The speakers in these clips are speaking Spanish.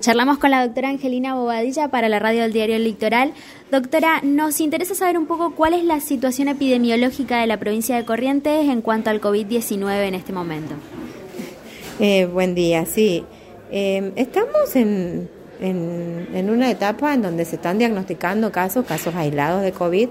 Charlamos con la doctora Angelina Bobadilla para la radio del diario El Litoral. Doctora, nos interesa saber un poco cuál es la situación epidemiológica de la provincia de Corrientes en cuanto al COVID-19 en este momento. Eh, buen día, sí. Eh, estamos en, en una etapa en donde se están diagnosticando casos, casos aislados de COVID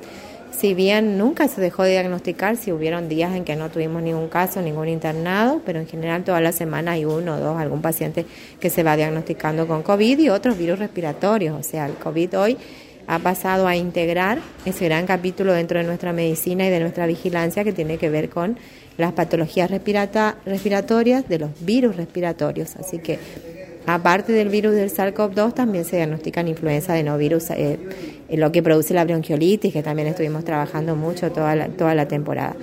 si bien nunca se dejó de diagnosticar, si hubieron días en que no tuvimos ningún caso, ningún internado, pero en general toda la semana hay uno o dos, algún paciente que se va diagnosticando con COVID y otros virus respiratorios. O sea, el COVID hoy ha pasado a integrar ese gran capítulo dentro de nuestra medicina y de nuestra vigilancia que tiene que ver con las patologías respiratorias de los virus respiratorios. Así que Aparte del virus del SARS-CoV-2, también se diagnostican influenza de no virus, eh, lo que produce la bronquiolitis, que también estuvimos trabajando mucho toda la, toda la temporada.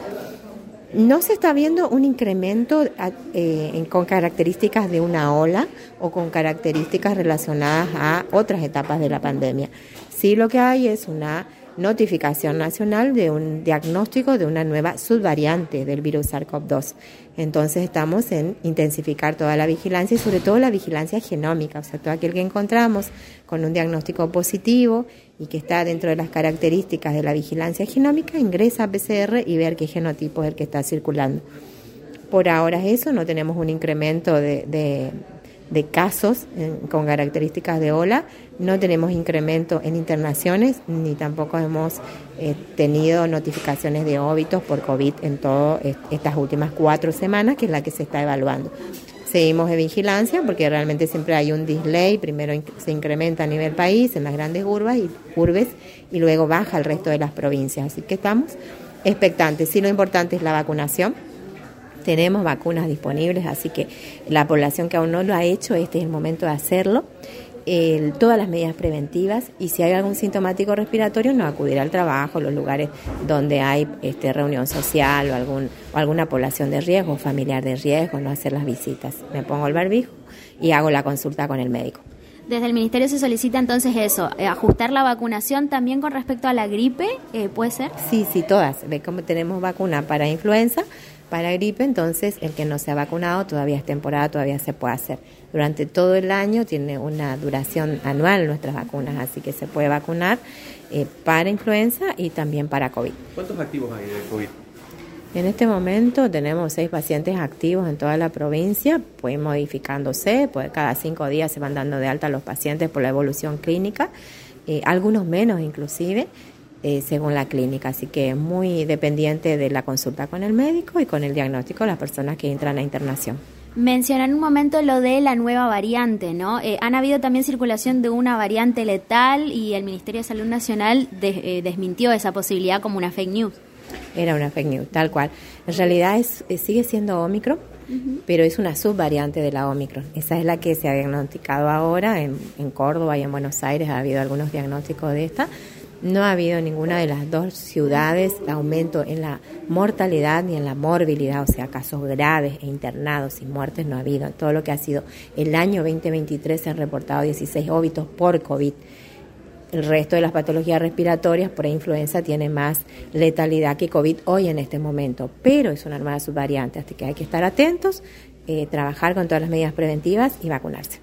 No se está viendo un incremento eh, con características de una ola o con características relacionadas a otras etapas de la pandemia. Sí lo que hay es una notificación nacional de un diagnóstico de una nueva subvariante del virus SARS-CoV-2. Entonces estamos en intensificar toda la vigilancia y sobre todo la vigilancia genómica, o sea, todo aquel que encontramos con un diagnóstico positivo y que está dentro de las características de la vigilancia genómica, ingresa a PCR y ver qué genotipo es el que está circulando. Por ahora es eso, no tenemos un incremento de, de casos con características de ola. No tenemos incremento en internaciones ni tampoco hemos eh, tenido notificaciones de óbitos por COVID en todas estas últimas cuatro semanas, que es la que se está evaluando. Seguimos de vigilancia porque realmente siempre hay un delay. Primero se incrementa a nivel país en las grandes urbes y, urbes y luego baja al resto de las provincias. Así que estamos expectantes. Sí, lo importante es la vacunación tenemos vacunas disponibles, así que la población que aún no lo ha hecho, este es el momento de hacerlo. todas las medidas preventivas y si hay algún sintomático respiratorio no acudir al trabajo, los lugares donde hay este, reunión social o, algún, o alguna población de riesgo, familiar de riesgo, no hacer las visitas. Me pongo el barbijo y hago la consulta con el médico. Desde el Ministerio se solicita entonces eso, eh, ajustar la vacunación también con respecto a la gripe, eh, ¿puede ser? Sí, sí, todas. Ve cómo tenemos vacuna para influenza, para gripe, entonces el que no se ha vacunado todavía es temporada, todavía se puede hacer. Durante todo el año tiene una duración anual nuestras vacunas, así que se puede vacunar eh, para influenza y también para COVID. ¿Cuántos activos hay de COVID? En este momento tenemos seis pacientes activos en toda la provincia, pueden modificándose, pues cada cinco días se van dando de alta los pacientes por la evolución clínica, eh, algunos menos inclusive, eh, según la clínica. Así que es muy dependiente de la consulta con el médico y con el diagnóstico de las personas que entran a internación. Mencionan un momento lo de la nueva variante, ¿no? Eh, han habido también circulación de una variante letal y el Ministerio de Salud Nacional eh, desmintió esa posibilidad como una fake news. Era una fake news, tal cual. En realidad es, sigue siendo Omicron, pero es una subvariante de la Omicron. Esa es la que se ha diagnosticado ahora en, en Córdoba y en Buenos Aires. Ha habido algunos diagnósticos de esta no ha habido en ninguna de las dos ciudades aumento en la mortalidad ni en la morbilidad, o sea, casos graves e internados y muertes no ha habido. En todo lo que ha sido el año 2023 se han reportado 16 óbitos por COVID. El resto de las patologías respiratorias por influenza tiene más letalidad que COVID hoy en este momento, pero es una nueva subvariante, así que hay que estar atentos, eh, trabajar con todas las medidas preventivas y vacunarse.